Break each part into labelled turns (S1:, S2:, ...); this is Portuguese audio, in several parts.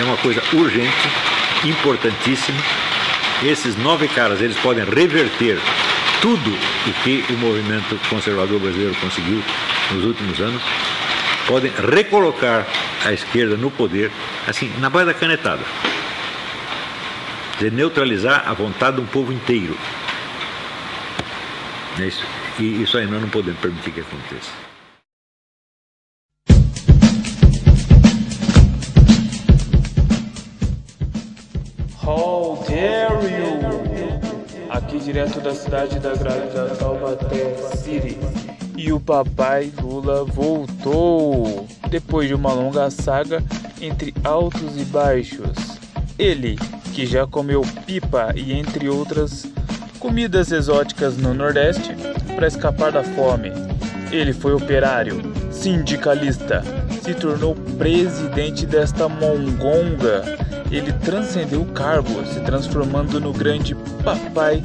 S1: é uma coisa urgente, importantíssima. Esses nove caras, eles podem reverter tudo o que o movimento conservador brasileiro conseguiu nos últimos anos, podem recolocar a esquerda no poder, assim, na base da canetada. De neutralizar a vontade de um povo inteiro. É isso. E isso aí nós não podemos permitir que aconteça.
S2: How! Aqui direto da cidade da grávida Taubaté City. E o papai Lula voltou depois de uma longa saga entre altos e baixos. Ele, que já comeu pipa e entre outras comidas exóticas no Nordeste para escapar da fome. Ele foi operário, sindicalista, se tornou presidente desta mongonga. Ele transcendeu o cargo, se transformando no grande papai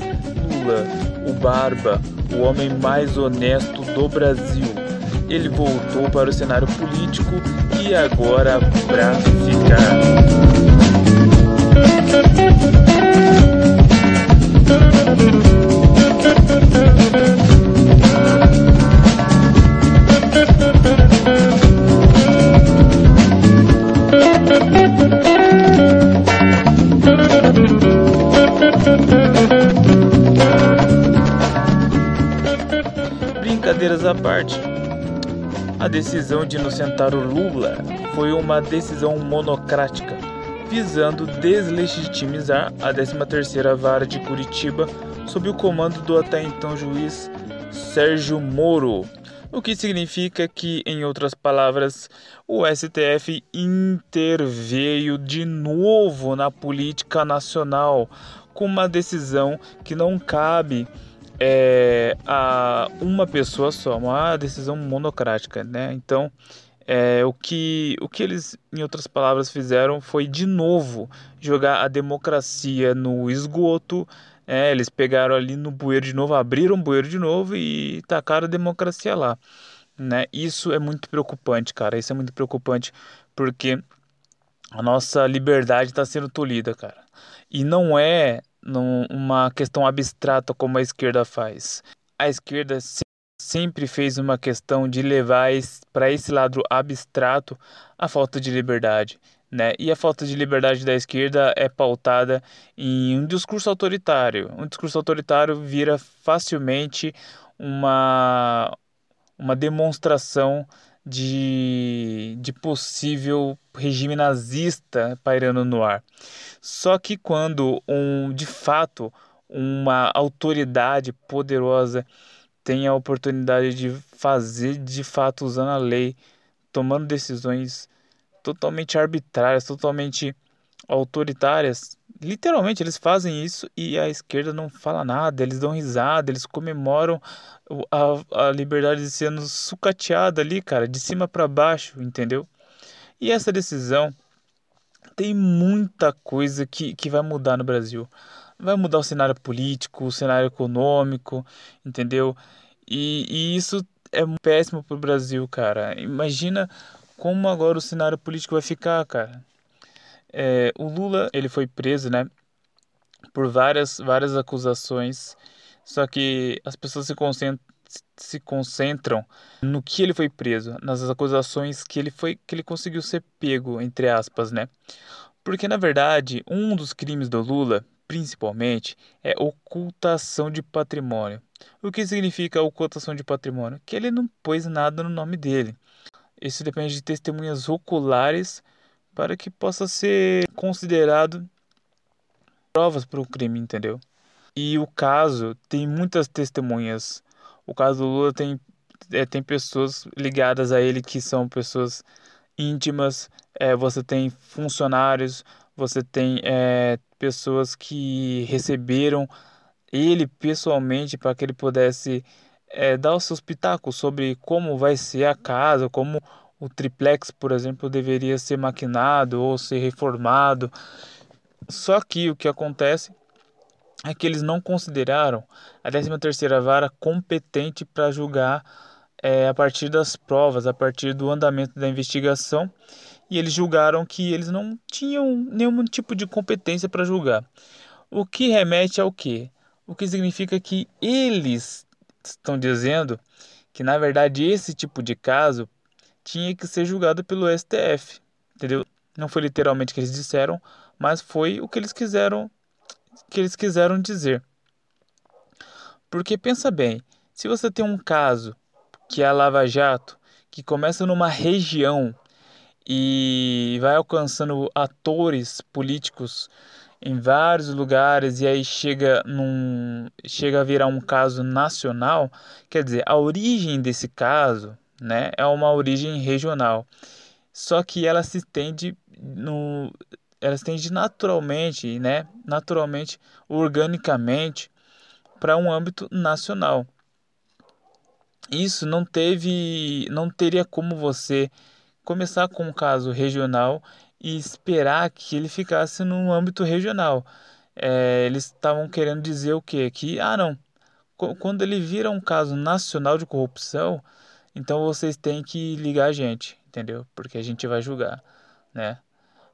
S2: Lula, o Barba, o homem mais honesto do Brasil. Ele voltou para o cenário político e agora para ficar. Parte, a decisão de inocentar o Lula foi uma decisão monocrática, visando deslegitimizar a 13ª Vara de Curitiba sob o comando do até então juiz Sérgio Moro, o que significa que, em outras palavras, o STF interveio de novo na política nacional com uma decisão que não cabe é, a uma pessoa só, uma decisão monocrática, né? Então, é, o, que, o que eles, em outras palavras, fizeram foi de novo jogar a democracia no esgoto. É, eles pegaram ali no bueiro de novo, abriram o bueiro de novo e tacaram a democracia lá. Né? Isso é muito preocupante, cara. Isso é muito preocupante porque a nossa liberdade está sendo tolhida, cara. E não é uma questão abstrata como a esquerda faz. A esquerda sempre fez uma questão de levar para esse lado abstrato a falta de liberdade. Né? E a falta de liberdade da esquerda é pautada em um discurso autoritário. Um discurso autoritário vira facilmente uma, uma demonstração de, de possível regime nazista pairando no ar. Só que quando um, de fato uma autoridade poderosa tem a oportunidade de fazer de fato usando a lei, tomando decisões totalmente arbitrárias, totalmente autoritárias, literalmente eles fazem isso e a esquerda não fala nada, eles dão risada, eles comemoram a, a liberdade sendo sucateada ali, cara, de cima para baixo, entendeu? E essa decisão tem muita coisa que, que vai mudar no Brasil. Vai mudar o cenário político, o cenário econômico, entendeu? E, e isso é péssimo pro Brasil, cara. Imagina como agora o cenário político vai ficar, cara. É, o Lula, ele foi preso, né? Por várias, várias acusações. Só que as pessoas se concentram, se concentram no que ele foi preso, nas acusações que ele foi que ele conseguiu ser pego, entre aspas, né? Porque na verdade, um dos crimes do Lula, principalmente, é ocultação de patrimônio. O que significa ocultação de patrimônio? Que ele não pôs nada no nome dele. Isso depende de testemunhas oculares para que possa ser considerado provas para o crime, entendeu? E o caso tem muitas testemunhas. O caso do Lula tem, é, tem pessoas ligadas a ele que são pessoas íntimas. É, você tem funcionários, você tem é, pessoas que receberam ele pessoalmente para que ele pudesse é, dar os seus pitacos sobre como vai ser a casa, como o triplex, por exemplo, deveria ser maquinado ou ser reformado. Só que o que acontece é que eles não consideraram a 13ª vara competente para julgar é, a partir das provas, a partir do andamento da investigação. e eles julgaram que eles não tinham nenhum tipo de competência para julgar. O que remete ao quê? O que significa que eles estão dizendo que na verdade esse tipo de caso tinha que ser julgado pelo STF, entendeu? Não foi literalmente o que eles disseram, mas foi o que eles quiseram que eles quiseram dizer. Porque pensa bem, se você tem um caso que é a Lava Jato, que começa numa região e vai alcançando atores políticos em vários lugares e aí chega num chega a virar um caso nacional, quer dizer, a origem desse caso, né, é uma origem regional. Só que ela se estende no ela se estende naturalmente, né, naturalmente, organicamente para um âmbito nacional. Isso não teve não teria como você começar com um caso regional e esperar que ele ficasse no âmbito regional. É, eles estavam querendo dizer o quê? Que, ah, não, quando ele vira um caso nacional de corrupção, então vocês têm que ligar a gente, entendeu? Porque a gente vai julgar, né?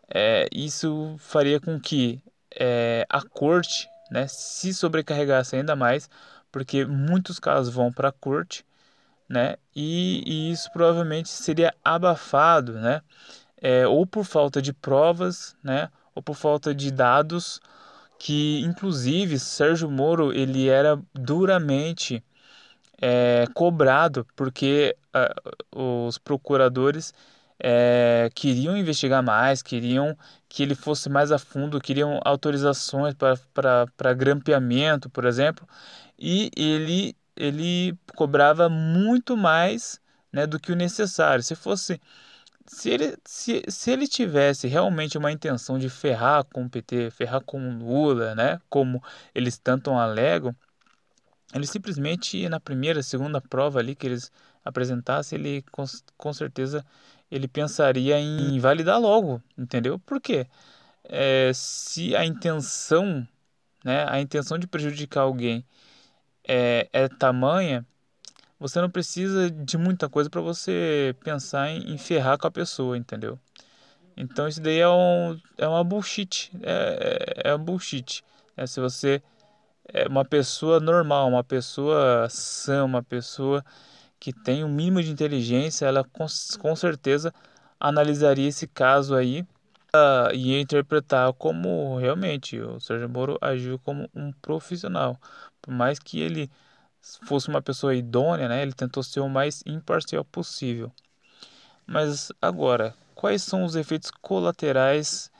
S2: É, isso faria com que é, a corte né, se sobrecarregasse ainda mais, porque muitos casos vão para a corte né? E, e, isso provavelmente seria abafado, né? É, ou por falta de provas, né? Ou por falta de dados, que inclusive Sérgio Moro ele era duramente é, cobrado porque os procuradores é, queriam investigar mais, queriam que ele fosse mais a fundo, queriam autorizações para grampeamento, por exemplo, e ele ele cobrava muito mais né, do que o necessário. Se fosse se ele, se, se ele tivesse realmente uma intenção de ferrar com o PT, ferrar com o Lula, né, como eles tanto alegam, ele simplesmente na primeira, segunda prova ali que eles apresentassem, ele com, com certeza ele pensaria em validar logo, entendeu? Por quê? É, se a intenção, né, a intenção de prejudicar alguém é, é tamanha, você não precisa de muita coisa para você pensar em, em, ferrar com a pessoa, entendeu? Então isso daí é, um, é uma bullshit, é, é, é bullshit. É, se você é uma pessoa normal, uma pessoa sã, uma pessoa que tem um mínimo de inteligência, ela com, com certeza analisaria esse caso aí uh, e interpretar como realmente o Sérgio Moro agiu como um profissional. Por mais que ele fosse uma pessoa idônea, né, ele tentou ser o mais imparcial possível. Mas agora, quais são os efeitos colaterais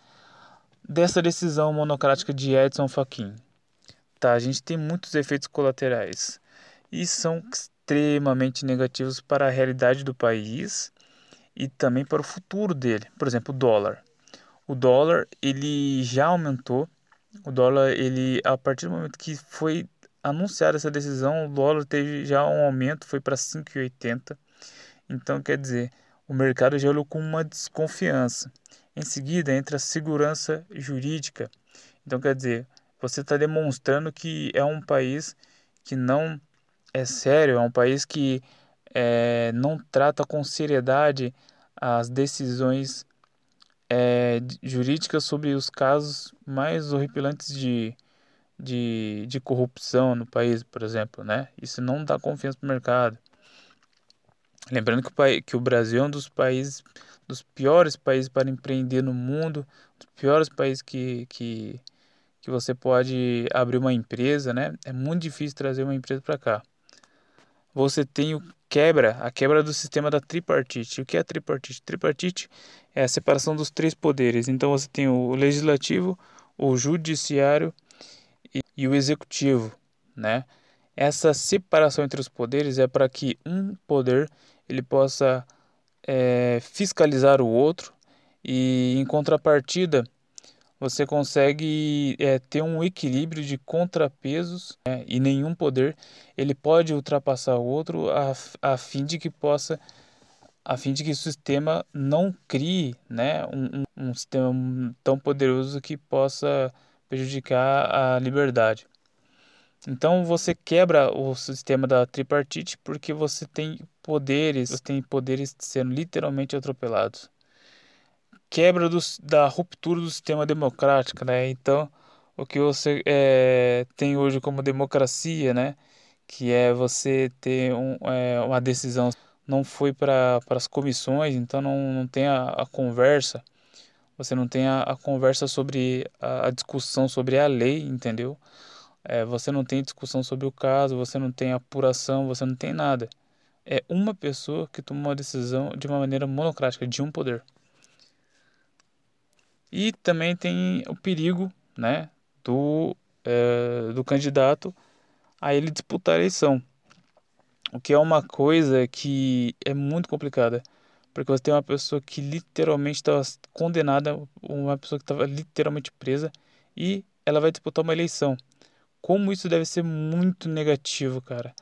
S2: dessa decisão monocrática de Edson Fachin? Tá, a gente tem muitos efeitos colaterais e são extremamente negativos para a realidade do país e também para o futuro dele. Por exemplo, o dólar. O dólar ele já aumentou. O dólar ele a partir do momento que foi anunciada essa decisão, o dólar teve já um aumento, foi para 5,80. Então, quer dizer, o mercado já olhou com uma desconfiança. Em seguida, entra a segurança jurídica. Então, quer dizer, você está demonstrando que é um país que não é sério, é um país que é, não trata com seriedade as decisões é, jurídicas sobre os casos mais horripilantes de, de, de corrupção no país, por exemplo, né? Isso não dá confiança para o mercado. Lembrando que o, que o Brasil é um dos países, dos piores países para empreender no mundo, dos piores países que, que, que você pode abrir uma empresa, né? É muito difícil trazer uma empresa para cá. Você tem o quebra, a quebra do sistema da tripartite. O que é a tripartite? Tripartite é a separação dos três poderes. Então você tem o legislativo, o judiciário e, e o executivo, né? Essa separação entre os poderes é para que um poder ele possa é, fiscalizar o outro e em contrapartida você consegue é, ter um equilíbrio de contrapesos né? e nenhum poder ele pode ultrapassar o outro a, a fim de que possa a fim de que o sistema não crie né, um, um, sistema tão poderoso que possa prejudicar a liberdade. Então você quebra o sistema da tripartite porque você tem poderes, você tem poderes sendo literalmente atropelados. Quebra do, da ruptura do sistema democrático, né? Então, o que você é, tem hoje como democracia, né? Que é você ter um, é, uma decisão, não foi para as comissões, então não, não tem a, a conversa, você não tem a, a conversa sobre a, a, discussão sobre a lei, entendeu? É, você não tem discussão sobre o caso, você não tem apuração, você não tem nada. É uma pessoa que toma uma decisão de uma maneira monocrática, de um poder. E também tem o perigo, né, do, é, do candidato a ele disputar a eleição. O que é uma coisa que é muito complicada. Porque você tem uma pessoa que literalmente estava condenada, uma pessoa que estava literalmente presa, e ela vai disputar uma eleição. Como isso deve ser muito negativo, cara.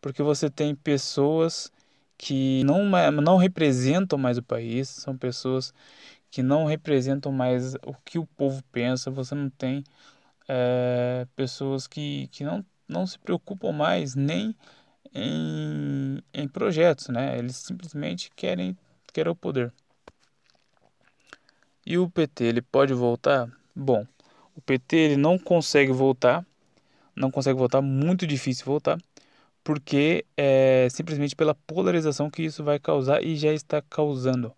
S2: Porque você tem pessoas que não, não representam mais o país, são pessoas que não representam mais o que o povo pensa, você não tem é, pessoas que, que não, não se preocupam mais nem em, em projetos, né? Eles simplesmente querem, querem o poder. E o PT, ele pode voltar? Bom, o PT ele não consegue voltar, não consegue voltar, muito difícil voltar, porque é simplesmente pela polarização que isso vai causar e já está causando.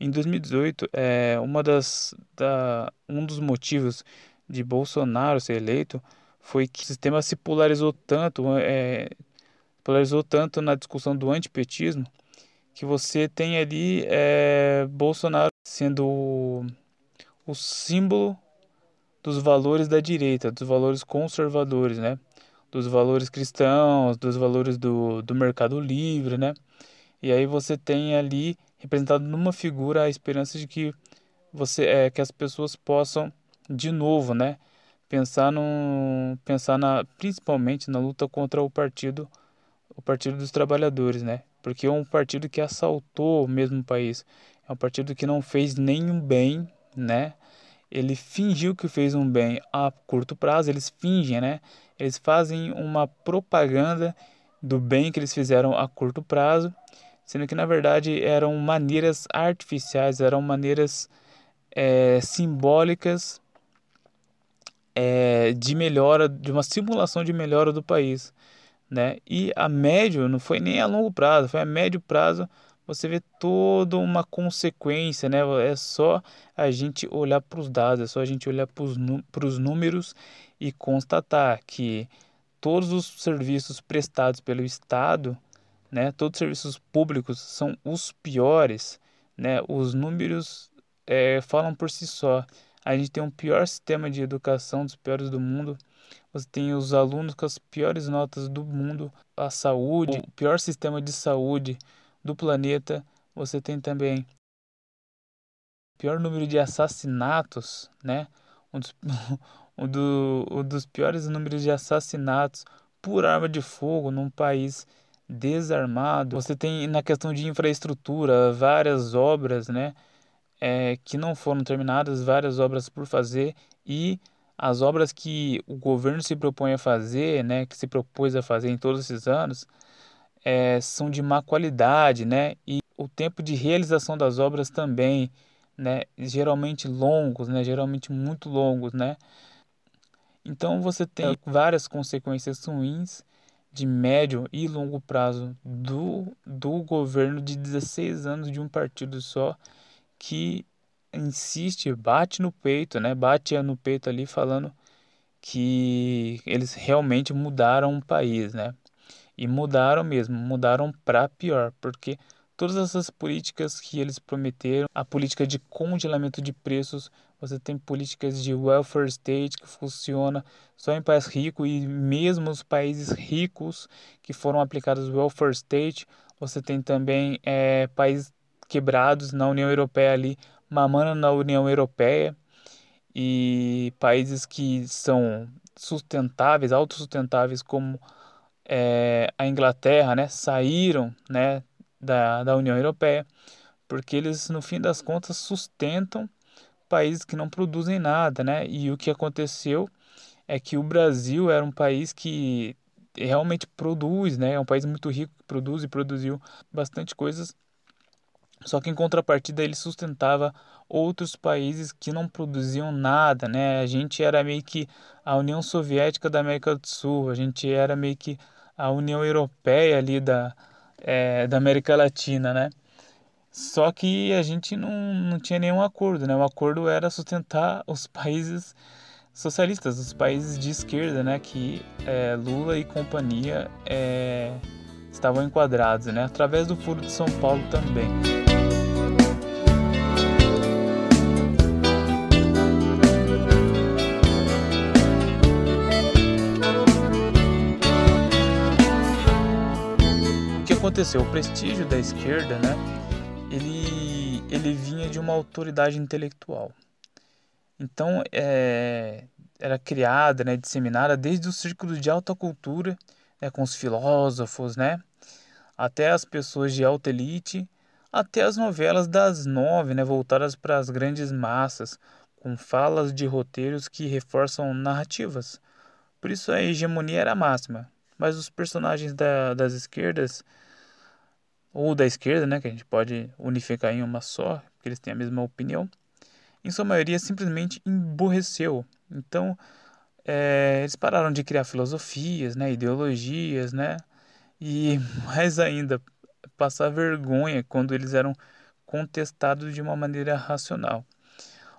S2: Em 2018, é, uma das, da, um dos motivos de Bolsonaro ser eleito foi que o sistema se polarizou tanto, é, polarizou tanto na discussão do antipetismo, que você tem ali é, Bolsonaro sendo o, o símbolo dos valores da direita, dos valores conservadores, né? Dos valores cristãos, dos valores do, do mercado livre, né? E aí você tem ali representado numa figura a esperança de que você é que as pessoas possam de novo, né, pensar no pensar na principalmente na luta contra o partido o Partido dos Trabalhadores, né? Porque é um partido que assaltou mesmo o país. É um partido que não fez nenhum bem, né? Ele fingiu que fez um bem a curto prazo, eles fingem, né? Eles fazem uma propaganda do bem que eles fizeram a curto prazo sendo que na verdade eram maneiras artificiais, eram maneiras é, simbólicas é, de melhora, de uma simulação de melhora do país, né? E a médio não foi nem a longo prazo, foi a médio prazo. Você vê toda uma consequência, né? É só a gente olhar para os dados, é só a gente olhar para os números e constatar que todos os serviços prestados pelo Estado né? Todos os serviços públicos são os piores, né? Os números é, falam por si só. A gente tem um pior sistema de educação dos piores do mundo. Você tem os alunos com as piores notas do mundo, a saúde, o pior sistema de saúde do planeta. Você tem também o pior número de assassinatos, né? Um dos, um, do, um dos piores números de assassinatos por arma de fogo num país desarmado. Você tem na questão de infraestrutura várias obras, né, é, que não foram terminadas, várias obras por fazer e as obras que o governo se propõe a fazer, né, que se propôs a fazer em todos esses anos, é, são de má qualidade, né, e o tempo de realização das obras também, né, geralmente longos, né, geralmente muito longos, né. Então você tem várias consequências ruins de médio e longo prazo do, do governo de 16 anos de um partido só que insiste, bate no peito, né? Bate no peito ali falando que eles realmente mudaram o país, né? E mudaram mesmo, mudaram para pior, porque todas essas políticas que eles prometeram, a política de congelamento de preços, você tem políticas de welfare state que funciona só em países ricos e mesmo os países ricos que foram aplicados welfare state, você tem também é, países quebrados na União Europeia ali, mamando na União Europeia e países que são sustentáveis, autossustentáveis como é, a Inglaterra, né, saíram, né, da, da União Europeia, porque eles, no fim das contas, sustentam países que não produzem nada, né? E o que aconteceu é que o Brasil era um país que realmente produz, né? É um país muito rico que produz e produziu bastante coisas. Só que em contrapartida ele sustentava outros países que não produziam nada, né? A gente era meio que a União Soviética da América do Sul, a gente era meio que a União Europeia ali da, é, da América Latina, né? Só que a gente não, não tinha nenhum acordo, né? O acordo era sustentar os países socialistas, os países de esquerda, né? Que é, Lula e companhia é, estavam enquadrados, né? Através do Furo de São Paulo também. aconteceu? O prestígio da esquerda, né? Ele, ele vinha de uma autoridade intelectual. Então, é, era criada, né, disseminada desde os círculos de alta cultura, né, com os filósofos, né, até as pessoas de alta elite, até as novelas das nove, né, voltadas para as grandes massas, com falas de roteiros que reforçam narrativas. Por isso a hegemonia era máxima. Mas os personagens da, das esquerdas ou da esquerda, né, que a gente pode unificar em uma só, porque eles têm a mesma opinião, em sua maioria simplesmente emborreceu. Então, é, eles pararam de criar filosofias, né, ideologias, né, e mais ainda, passar vergonha quando eles eram contestados de uma maneira racional.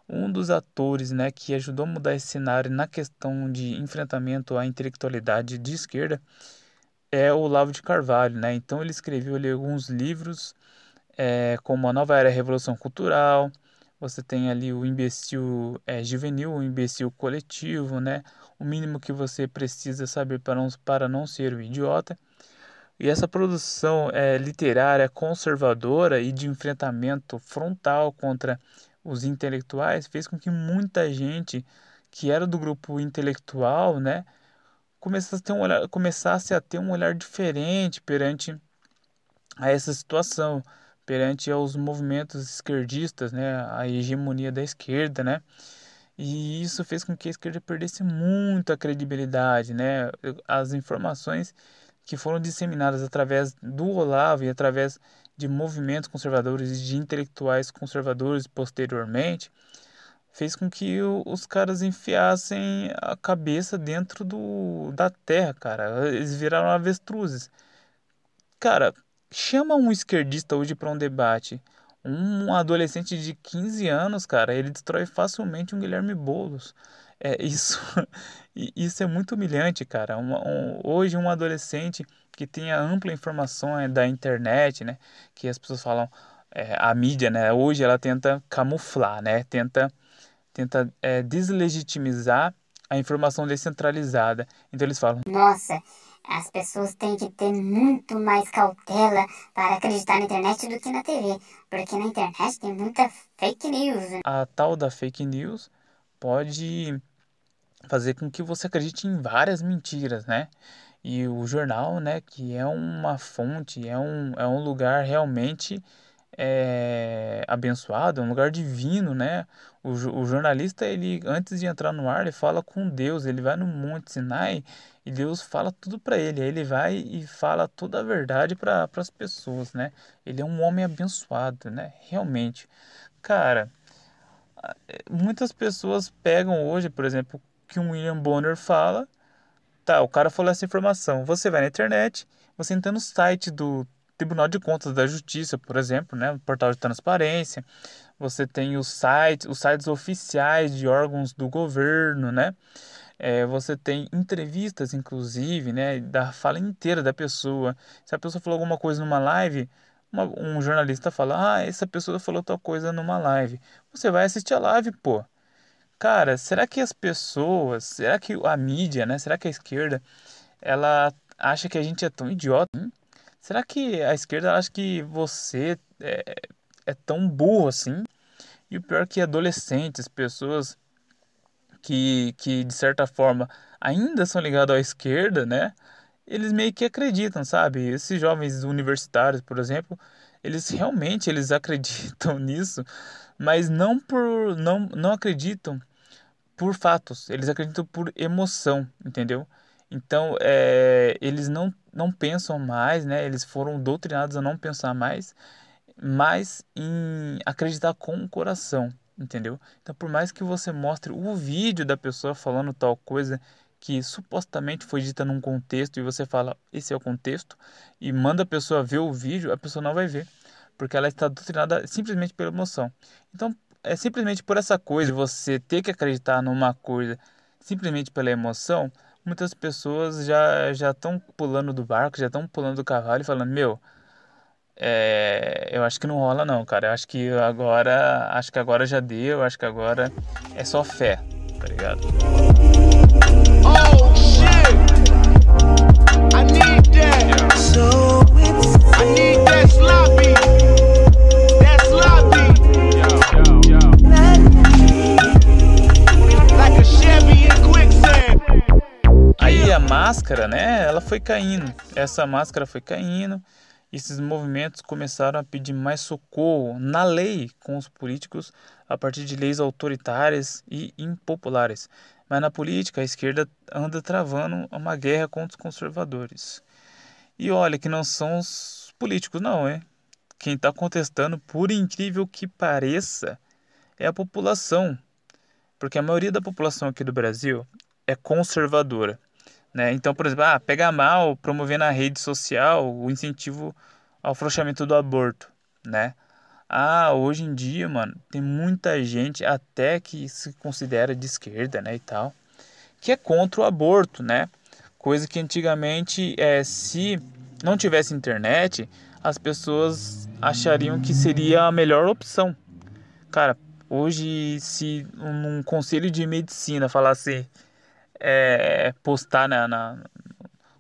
S2: Um dos atores né, que ajudou a mudar esse cenário na questão de enfrentamento à intelectualidade de esquerda é o Olavo de Carvalho, né? Então ele escreveu ali alguns livros, é, como A Nova Era Revolução Cultural, você tem ali o imbecil é, juvenil, o imbecil coletivo, né? O mínimo que você precisa saber para não, para não ser um idiota. E essa produção é, literária conservadora e de enfrentamento frontal contra os intelectuais fez com que muita gente que era do grupo intelectual, né, começasse a ter um olhar, começasse a ter um olhar diferente perante a essa situação, perante aos movimentos esquerdistas, né, a hegemonia da esquerda, né? E isso fez com que a esquerda perdesse muita credibilidade, né? As informações que foram disseminadas através do Olavo e através de movimentos conservadores e de intelectuais conservadores posteriormente, fez com que os caras enfiassem a cabeça dentro do, da terra, cara. Eles viraram avestruzes. Cara, chama um esquerdista hoje para um debate. Um adolescente de 15 anos, cara, ele destrói facilmente um Guilherme Boulos. É, isso, isso é muito humilhante, cara. Um, um, hoje, um adolescente que tenha ampla informação é, da internet, né? Que as pessoas falam, é, a mídia, né? Hoje ela tenta camuflar, né? Tenta tenta é, deslegitimizar a informação descentralizada. Então eles falam:
S3: Nossa, as pessoas têm que ter muito mais cautela para acreditar na internet do que na TV, porque na internet tem muita fake news. Né?
S2: A tal da fake news pode fazer com que você acredite em várias mentiras, né? E o jornal, né, que é uma fonte, é um, é um lugar realmente é, abençoado, é um lugar divino, né? O, o jornalista, ele antes de entrar no ar, ele fala com Deus, ele vai no Monte Sinai e Deus fala tudo para ele. Aí ele vai e fala toda a verdade para as pessoas, né? Ele é um homem abençoado, né? Realmente. Cara, muitas pessoas pegam hoje, por exemplo, que um William Bonner fala, tá, o cara falou essa informação. Você vai na internet, você entra no site do Tribunal de Contas da Justiça, por exemplo, né, o portal de transparência. Você tem os sites, os sites oficiais de órgãos do governo, né? É, você tem entrevistas, inclusive, né, da fala inteira da pessoa. Se a pessoa falou alguma coisa numa live, uma, um jornalista fala: Ah, essa pessoa falou tal coisa numa live. Você vai assistir a live, pô. Cara, será que as pessoas, será que a mídia, né, será que a esquerda, ela acha que a gente é tão idiota? Hein? Será que a esquerda acha que você é, é tão burro assim? E o pior é que adolescentes, pessoas que, que de certa forma ainda são ligados à esquerda, né? Eles meio que acreditam, sabe? Esses jovens universitários, por exemplo, eles realmente eles acreditam nisso, mas não por não, não acreditam por fatos, eles acreditam por emoção, entendeu? Então, é, eles não, não pensam mais, né? Eles foram doutrinados a não pensar mais, mas em acreditar com o coração, entendeu? Então, por mais que você mostre o vídeo da pessoa falando tal coisa que supostamente foi dita num contexto e você fala, esse é o contexto, e manda a pessoa ver o vídeo, a pessoa não vai ver, porque ela está doutrinada simplesmente pela emoção. Então, é simplesmente por essa coisa, você ter que acreditar numa coisa simplesmente pela emoção, muitas pessoas já já estão pulando do barco, já estão pulando do cavalo e falando, meu, é, eu acho que não rola não, cara. Eu acho que agora, acho que agora já deu, acho que agora é só fé, tá ligado? Oh shit! I need that. So I need that sloppy. Aí a máscara, né? Ela foi caindo. Essa máscara foi caindo esses movimentos começaram a pedir mais socorro na lei com os políticos a partir de leis autoritárias e impopulares. Mas na política, a esquerda anda travando uma guerra contra os conservadores. E olha que não são os políticos, não, é? Quem está contestando, por incrível que pareça, é a população. Porque a maioria da população aqui do Brasil é conservadora. Né? Então, por exemplo, ah, pega mal promover na rede social o incentivo ao afrouxamento do aborto, né? Ah, hoje em dia, mano, tem muita gente até que se considera de esquerda, né, e tal, que é contra o aborto, né? Coisa que antigamente, é, se não tivesse internet, as pessoas achariam que seria a melhor opção. Cara, hoje, se um conselho de medicina falasse assim, é, postar na, na,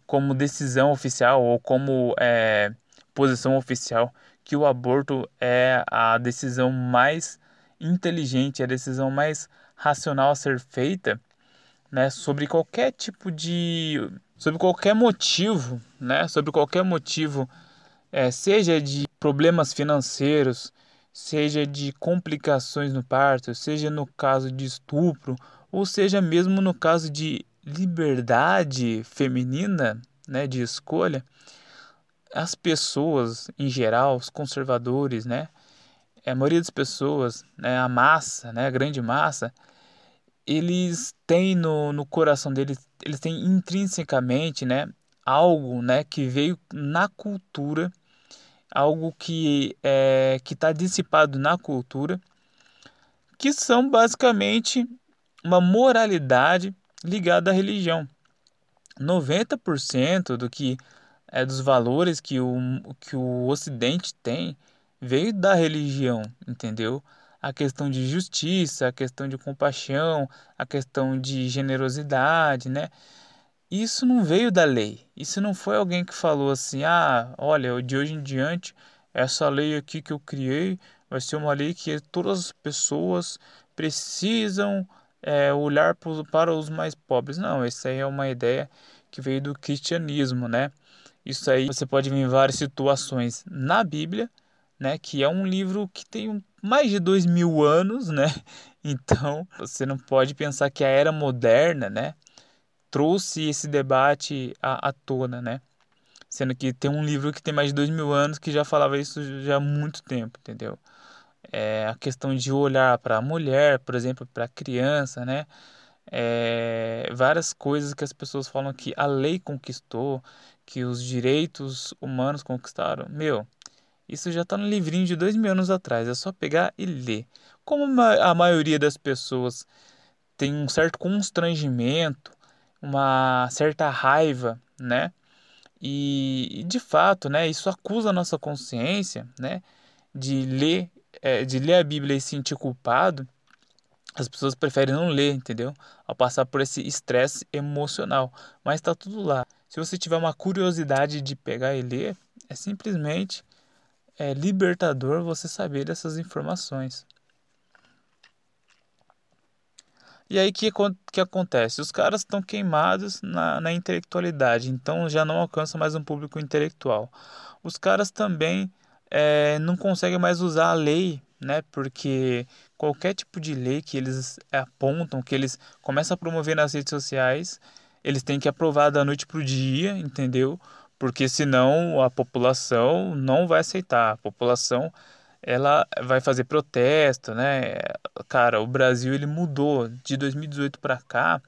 S2: como decisão oficial ou como é, posição oficial que o aborto é a decisão mais inteligente, a decisão mais racional a ser feita, né, sobre qualquer tipo de, sobre qualquer motivo, né, sobre qualquer motivo, é, seja de problemas financeiros, seja de complicações no parto, seja no caso de estupro ou seja mesmo no caso de liberdade feminina, né, de escolha, as pessoas em geral, os conservadores, né, a maioria das pessoas, né, a massa, né, a grande massa, eles têm no, no coração deles, eles têm intrinsecamente, né, algo, né, que veio na cultura, algo que é que está dissipado na cultura, que são basicamente uma moralidade ligada à religião. 90% do que é dos valores que o, que o Ocidente tem veio da religião, entendeu? A questão de justiça, a questão de compaixão, a questão de generosidade, né? Isso não veio da lei. Isso não foi alguém que falou assim: ah, olha, de hoje em diante, essa lei aqui que eu criei vai ser uma lei que todas as pessoas precisam é, olhar para os mais pobres. Não, essa aí é uma ideia que veio do cristianismo, né? Isso aí você pode ver em várias situações na Bíblia, né? Que é um livro que tem mais de dois mil anos, né? Então você não pode pensar que a era moderna, né? Trouxe esse debate à, à tona, né? Sendo que tem um livro que tem mais de dois mil anos que já falava isso já há muito tempo, entendeu? É, a questão de olhar para a mulher, por exemplo, para a criança, né? É, várias coisas que as pessoas falam que a lei conquistou, que os direitos humanos conquistaram. Meu, isso já está no livrinho de dois mil anos atrás, é só pegar e ler. Como a maioria das pessoas tem um certo constrangimento, uma certa raiva, né? E de fato, né, isso acusa a nossa consciência, né, de ler é, de ler a Bíblia e se sentir culpado, as pessoas preferem não ler, entendeu? Ao passar por esse estresse emocional. Mas está tudo lá. Se você tiver uma curiosidade de pegar e ler, é simplesmente é, libertador você saber dessas informações. E aí que, que acontece? Os caras estão queimados na, na intelectualidade, então já não alcança mais um público intelectual. Os caras também é, não conseguem mais usar a lei, né? Porque qualquer tipo de lei que eles apontam, que eles começam a promover nas redes sociais, eles têm que aprovar da noite para o dia, entendeu? porque senão a população não vai aceitar. A população ela vai fazer protesto, né? Cara, o Brasil ele mudou de 2018 para cá,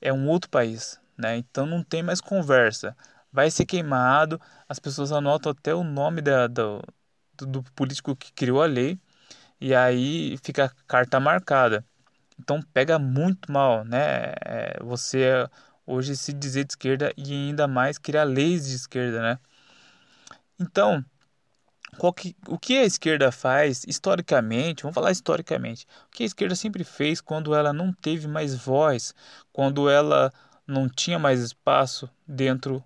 S2: é um outro país, né? Então não tem mais conversa. Vai ser queimado, as pessoas anotam até o nome da, do político que criou a lei e aí fica a carta marcada. Então pega muito mal, né? É, você hoje se dizer de esquerda e ainda mais criar leis de esquerda, né? Então, que, o que a esquerda faz historicamente, vamos falar historicamente, o que a esquerda sempre fez quando ela não teve mais voz, quando ela não tinha mais espaço dentro,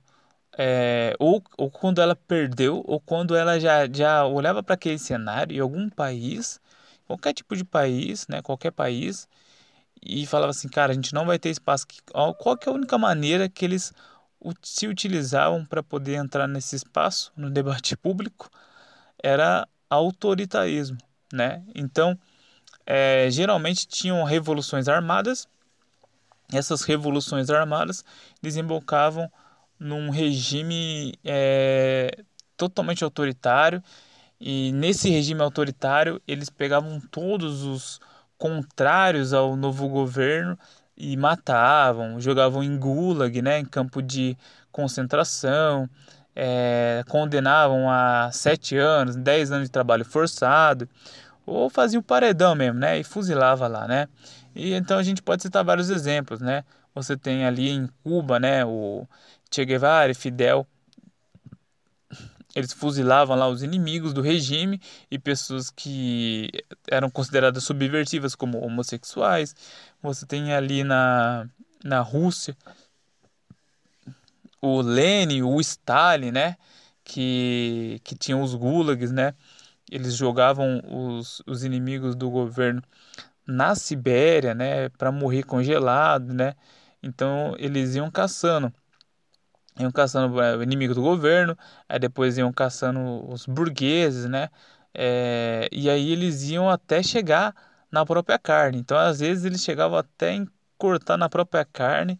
S2: é, ou, ou quando ela perdeu, ou quando ela já, já olhava para aquele cenário em algum país, qualquer tipo de país, né, qualquer país, e falava assim, cara, a gente não vai ter espaço. Qual que é a única maneira que eles se utilizavam para poder entrar nesse espaço, no debate público? era autoritarismo, né? Então, é, geralmente tinham revoluções armadas. Essas revoluções armadas desembocavam num regime é, totalmente autoritário e nesse regime autoritário eles pegavam todos os contrários ao novo governo e matavam, jogavam em gulag, né, em campo de concentração, é, condenavam a sete anos, dez anos de trabalho forçado, ou faziam paredão mesmo, né? E fuzilava lá, né? E então a gente pode citar vários exemplos, né? Você tem ali em Cuba, né? O Che Guevara e Fidel, eles fuzilavam lá os inimigos do regime e pessoas que eram consideradas subversivas como homossexuais. Você tem ali na, na Rússia o Lenin, o Stalin, né? Que, que tinham os gulags, né? Eles jogavam os, os inimigos do governo na Sibéria, né? Para morrer congelado, né? Então eles iam caçando. Iam caçando é, o inimigo do governo, aí depois iam caçando os burgueses, né? É, e aí eles iam até chegar na própria carne. Então, às vezes, eles chegavam até em cortar na própria carne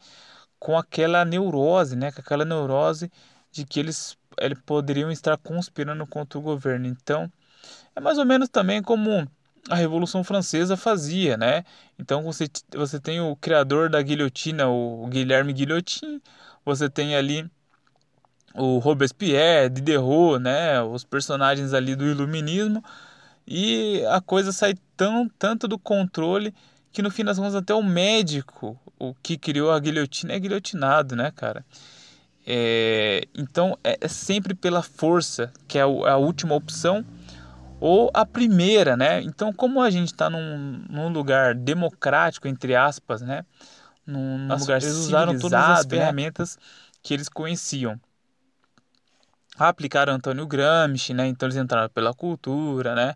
S2: com aquela neurose, né, com aquela neurose de que eles, eles poderiam estar conspirando contra o governo. Então, é mais ou menos também como a Revolução Francesa fazia, né? Então você, você tem o criador da guilhotina, o Guilherme Guillotin, você tem ali o Robespierre, Diderot, né? Os personagens ali do iluminismo e a coisa sai tão tanto do controle que no fim das contas até o médico, o que criou a guilhotina, é guilhotinado, né, cara? É, então é, é, sempre pela força que é a, a, última opção ou a primeira, né? Então como a gente está num, num, lugar democrático entre aspas, né? Num, num lugar eles usaram todas as né? ferramentas né? que eles conheciam. Aplicaram Antônio Gramsci, né? Então eles entraram pela cultura, né?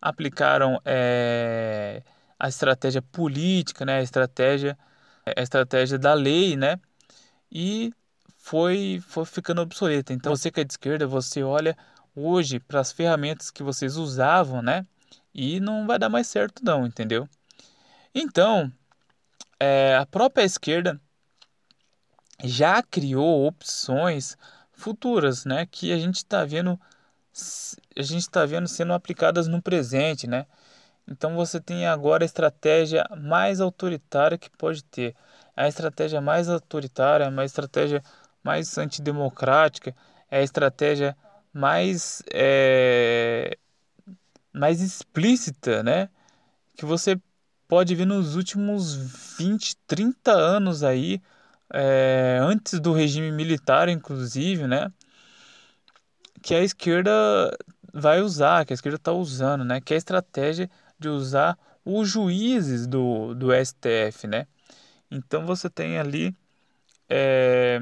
S2: Aplicaram é, a estratégia política, né, a estratégia, a estratégia da lei, né, e foi, foi ficando obsoleta. Então você que é de esquerda, você olha hoje para as ferramentas que vocês usavam, né, e não vai dar mais certo não, entendeu? Então, é, a própria esquerda já criou opções futuras, né, que a gente está vendo a gente está vendo sendo aplicadas no presente, né? Então você tem agora a estratégia mais autoritária que pode ter. A estratégia mais autoritária, uma estratégia mais antidemocrática, é a estratégia mais, é, mais explícita, né? Que você pode ver nos últimos 20, 30 anos aí, é, antes do regime militar, inclusive, né? Que a esquerda vai usar, que a esquerda está usando, né? Que é a estratégia de usar os juízes do, do STF, né? Então você tem ali é,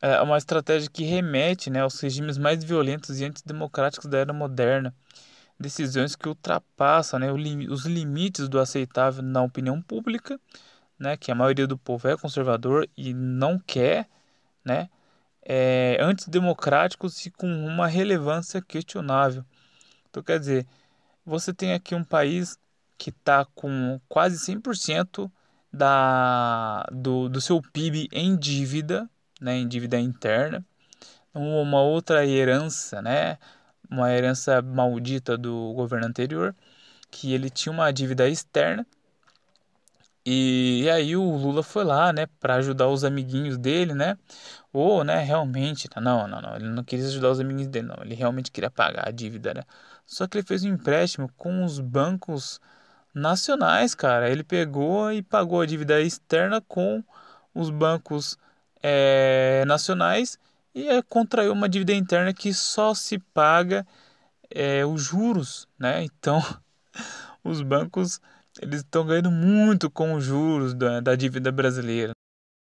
S2: é uma estratégia que remete né, aos regimes mais violentos e antidemocráticos da era moderna. Decisões que ultrapassam né, os limites do aceitável na opinião pública, né, que a maioria do povo é conservador e não quer, né, é, antidemocráticos e com uma relevância questionável. Então, quer dizer, você tem aqui um país que está com quase 100% da, do, do seu PIB em dívida, né, em dívida interna. uma outra herança, né? Uma herança maldita do governo anterior, que ele tinha uma dívida externa. E, e aí o Lula foi lá, né, para ajudar os amiguinhos dele, né? Ou, né, realmente, não, não, não, ele não queria ajudar os amiguinhos dele, não, ele realmente queria pagar a dívida, né? Só que ele fez um empréstimo com os bancos nacionais, cara. Ele pegou e pagou a dívida externa com os bancos é, nacionais e é, contraiu uma dívida interna que só se paga é, os juros, né? Então, os bancos eles estão ganhando muito com os juros da, da dívida brasileira.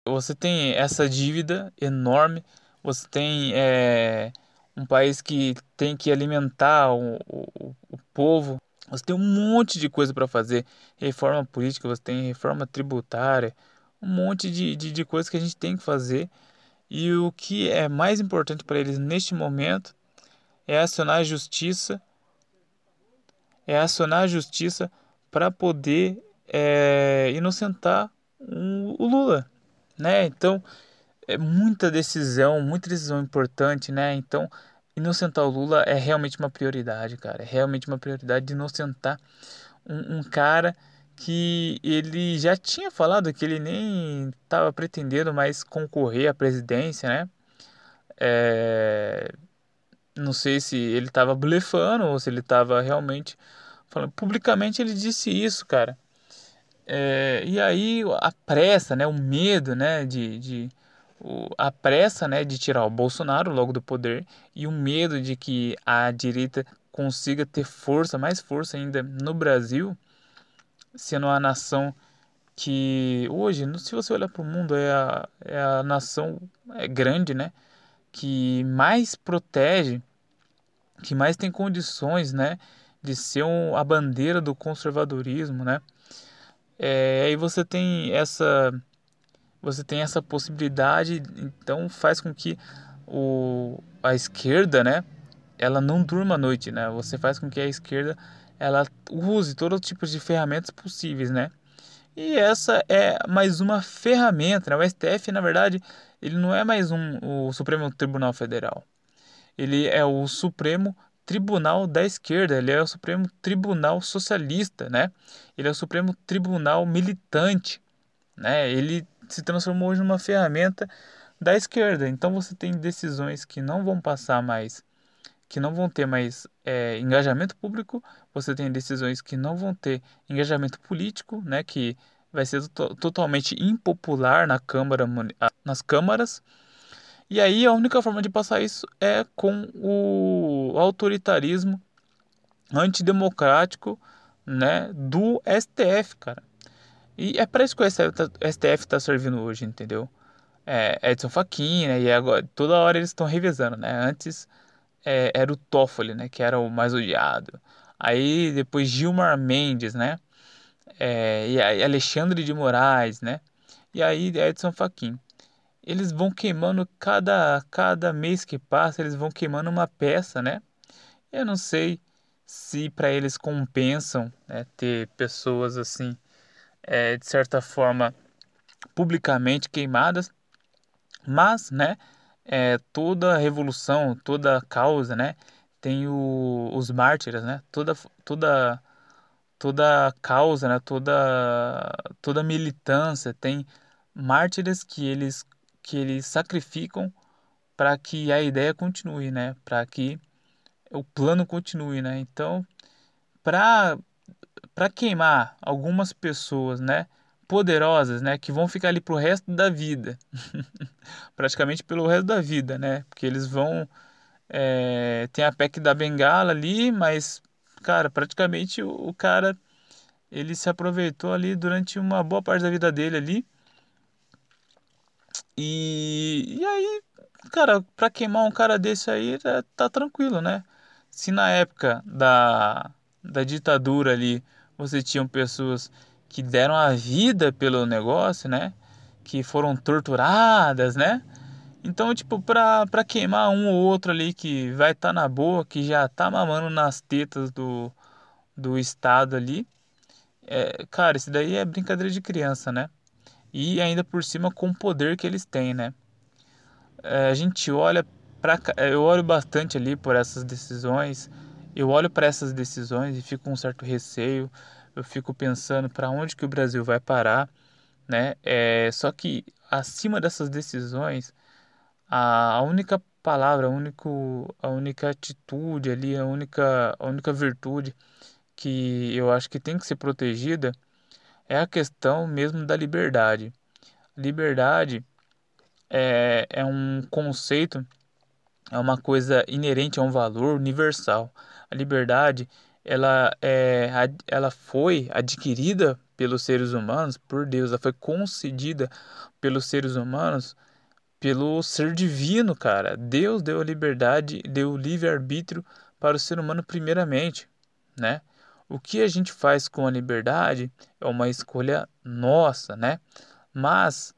S2: Você tem essa dívida enorme, você tem é, um país que tem que alimentar o, o, o povo. Você tem um monte de coisa para fazer. Reforma política, você tem reforma tributária, um monte de, de, de coisas que a gente tem que fazer. E o que é mais importante para eles neste momento é acionar a justiça, é acionar a justiça para poder é, inocentar um, o Lula, né? Então é muita decisão, muita decisão importante, né? Então, inocentar o Lula é realmente uma prioridade, cara. É realmente uma prioridade de inocentar um, um cara que ele já tinha falado que ele nem estava pretendendo mais concorrer à presidência, né? É... Não sei se ele estava blefando ou se ele estava realmente falando. Publicamente ele disse isso, cara. É... E aí a pressa, né? O medo, né? De, de a pressa né, de tirar o Bolsonaro logo do poder e o medo de que a direita consiga ter força, mais força ainda no Brasil, sendo a nação que hoje, se você olhar para o mundo, é a, é a nação é grande, né, que mais protege, que mais tem condições, né, de ser um, a bandeira do conservadorismo, né. É, aí você tem essa você tem essa possibilidade, então faz com que o, a esquerda, né, ela não durma à noite, né? Você faz com que a esquerda ela use todos os tipos de ferramentas possíveis, né? E essa é mais uma ferramenta, né? O STF, na verdade, ele não é mais um, o Supremo Tribunal Federal. Ele é o Supremo Tribunal da Esquerda, ele é o Supremo Tribunal Socialista, né? Ele é o Supremo Tribunal Militante, né? Ele se transformou hoje numa ferramenta da esquerda. Então você tem decisões que não vão passar mais, que não vão ter mais é, engajamento público, você tem decisões que não vão ter engajamento político, né, que vai ser to totalmente impopular na câmara, nas câmaras. E aí a única forma de passar isso é com o autoritarismo antidemocrático né, do STF, cara. E é para isso que o STF está servindo hoje, entendeu? É, Edson Fachin, né? E agora, toda hora eles estão revezando, né? Antes é, era o Toffoli, né? Que era o mais odiado. Aí depois Gilmar Mendes, né? É, e aí Alexandre de Moraes, né? E aí Edson Fachin. Eles vão queimando cada, cada mês que passa, eles vão queimando uma peça, né? Eu não sei se para eles compensam né, ter pessoas assim é, de certa forma, publicamente queimadas, mas, né, é, toda revolução, toda causa, né, tem o, os mártires, né, toda, toda, toda causa, né, toda, toda militância tem mártires que eles, que eles sacrificam para que a ideia continue, né, para que o plano continue, né, então, para para queimar algumas pessoas, né, poderosas, né, que vão ficar ali pro resto da vida, praticamente pelo resto da vida, né, porque eles vão é, tem a PEC da Bengala ali, mas cara, praticamente o, o cara ele se aproveitou ali durante uma boa parte da vida dele ali. E, e aí, cara, para queimar um cara desse aí, tá, tá tranquilo, né? Se na época da, da ditadura ali você tinha pessoas que deram a vida pelo negócio, né? Que foram torturadas, né? Então, tipo, pra, pra queimar um ou outro ali que vai estar tá na boa, que já tá mamando nas tetas do, do Estado ali, é, cara, isso daí é brincadeira de criança, né? E ainda por cima com o poder que eles têm, né? É, a gente olha pra, eu olho bastante ali por essas decisões. Eu olho para essas decisões e fico com um certo receio. Eu fico pensando para onde que o Brasil vai parar, né? É, só que acima dessas decisões, a, a única palavra, a, único, a única atitude ali, a única, a única virtude que eu acho que tem que ser protegida é a questão mesmo da liberdade. Liberdade é, é um conceito, é uma coisa inerente a um valor universal. A liberdade ela, é, ela foi adquirida pelos seres humanos, por Deus, ela foi concedida pelos seres humanos pelo ser divino, cara. Deus deu a liberdade, deu o livre-arbítrio para o ser humano primeiramente, né? O que a gente faz com a liberdade é uma escolha nossa, né? Mas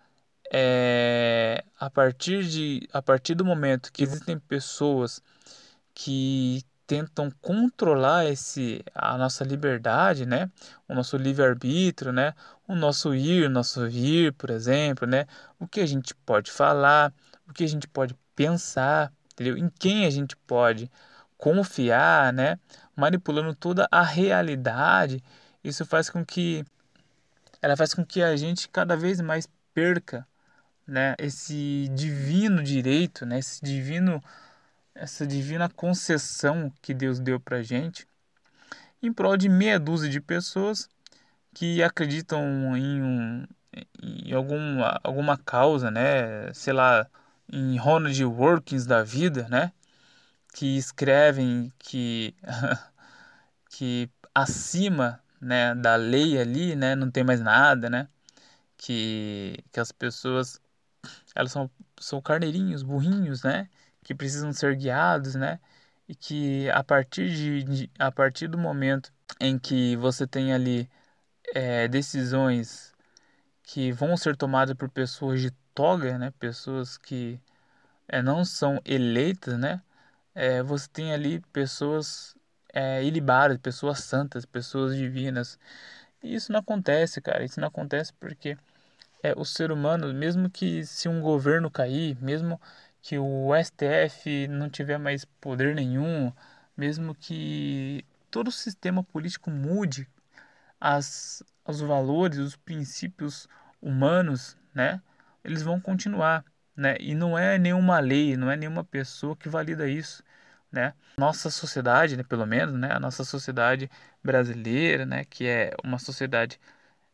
S2: é, a partir de a partir do momento que existem pessoas que tentam controlar esse a nossa liberdade, né? O nosso livre-arbítrio, né? O nosso ir, o nosso vir, por exemplo, né? O que a gente pode falar, o que a gente pode pensar, entendeu? Em quem a gente pode confiar, né? Manipulando toda a realidade, isso faz com que ela faz com que a gente cada vez mais perca, né? Esse divino direito, né? Esse divino essa divina concessão que Deus deu para gente em prol de meia dúzia de pessoas que acreditam em, um, em alguma, alguma causa, né? Sei lá, em Ronald Workings da vida, né? Que escrevem que, que acima né, da lei ali, né? Não tem mais nada, né? Que, que as pessoas elas são, são carneirinhos, burrinhos, né? Que precisam ser guiados, né? E que a partir, de, de a partir do momento em que você tem ali é, decisões que vão ser tomadas por pessoas de toga, né? Pessoas que é, não são eleitas, né? É, você tem ali pessoas é, ilibadas, pessoas santas, pessoas divinas. E isso não acontece, cara. Isso não acontece porque é, o ser humano, mesmo que se um governo cair, mesmo que o STF não tiver mais poder nenhum, mesmo que todo o sistema político mude, as, os valores, os princípios humanos, né, eles vão continuar, né, e não é nenhuma lei, não é nenhuma pessoa que valida isso, né, nossa sociedade, né, pelo menos, né, a nossa sociedade brasileira, né, que é uma sociedade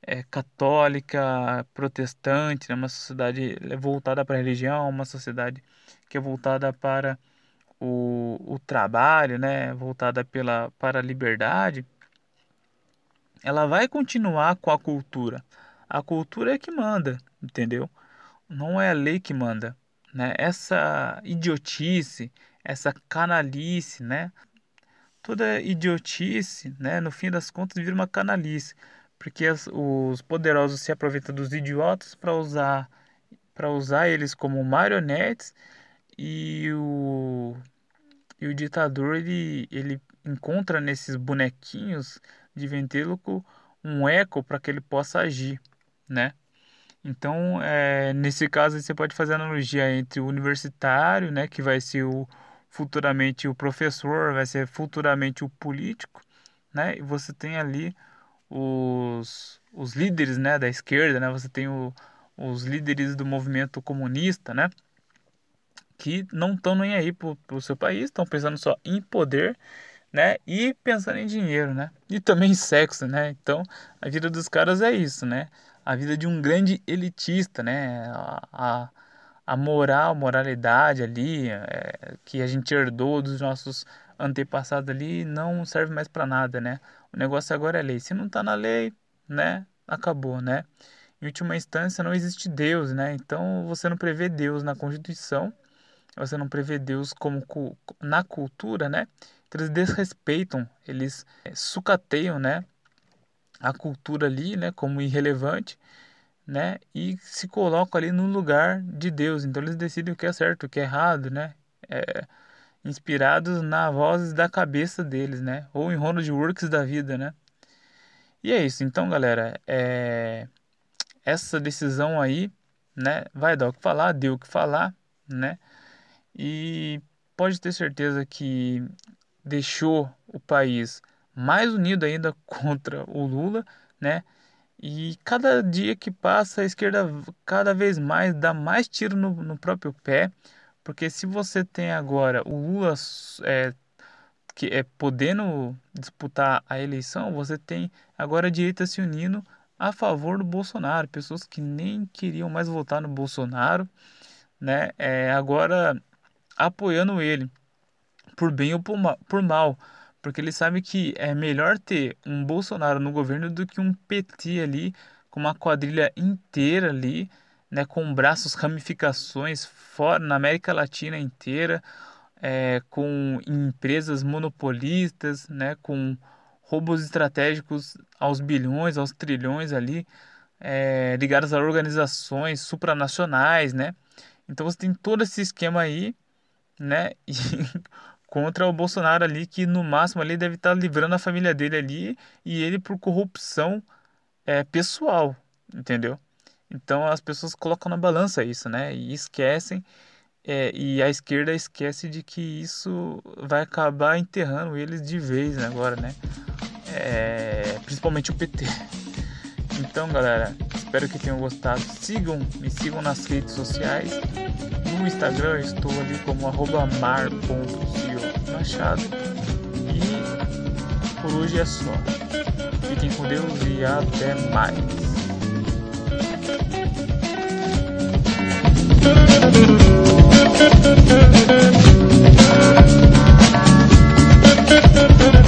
S2: é, católica, protestante, né? uma sociedade voltada para a religião, uma sociedade que é voltada para o, o trabalho, né? voltada pela, para a liberdade, ela vai continuar com a cultura. A cultura é que manda, entendeu? Não é a lei que manda. Né? Essa idiotice, essa canalice, né? Toda idiotice, né? no fim das contas, vira uma canalice porque as, os poderosos se aproveitam dos idiotas para usar para usar eles como marionetes e o e o ditador ele, ele encontra nesses bonequinhos de ventríloco um eco para que ele possa agir, né? Então, é, nesse caso, você pode fazer analogia entre o universitário, né, que vai ser o, futuramente o professor, vai ser futuramente o político, né? E você tem ali os, os líderes né, da esquerda, né? Você tem o, os líderes do movimento comunista, né? Que não estão nem aí pro, pro seu país, estão pensando só em poder, né? E pensando em dinheiro, né? E também em sexo, né? Então, a vida dos caras é isso, né? A vida de um grande elitista, né? A, a moral, moralidade ali, é, que a gente herdou dos nossos antepassados ali, não serve mais para nada, né? O negócio agora é lei. Se não está na lei, né? Acabou, né? Em última instância, não existe Deus, né? Então você não prevê Deus na Constituição, você não prevê Deus como na cultura, né? Então, eles desrespeitam, eles é, sucateiam, né? A cultura ali, né? Como irrelevante, né? E se colocam ali no lugar de Deus. Então eles decidem o que é certo, o que é errado, né? É, inspirados na voz da cabeça deles, né? Ou em Ronald Works da vida, né? E é isso. Então, galera, é... essa decisão aí, né? Vai dar o que falar, deu o que falar, né? e pode ter certeza que deixou o país mais unido ainda contra o Lula, né? E cada dia que passa, a esquerda cada vez mais dá mais tiro no, no próprio pé, porque se você tem agora o Lula é, que é podendo disputar a eleição, você tem agora a direita se unindo a favor do Bolsonaro, pessoas que nem queriam mais votar no Bolsonaro, né? É, agora apoiando ele por bem ou por mal, porque ele sabe que é melhor ter um Bolsonaro no governo do que um PT ali com uma quadrilha inteira ali, né, com braços, ramificações fora na América Latina inteira, é, com empresas monopolistas, né, com roubos estratégicos aos bilhões, aos trilhões ali, é, ligados a organizações supranacionais, né? Então você tem todo esse esquema aí, né? E contra o Bolsonaro ali, que no máximo ali deve estar livrando a família dele ali e ele por corrupção é, pessoal, entendeu? Então as pessoas colocam na balança isso, né? E esquecem, é, e a esquerda esquece de que isso vai acabar enterrando eles de vez agora, né? É, principalmente o PT. Então, galera, espero que tenham gostado. Sigam, me sigam nas redes sociais. No Instagram estou ali como mar.cio E por hoje é só. Fiquem com Deus e até mais. Thank you.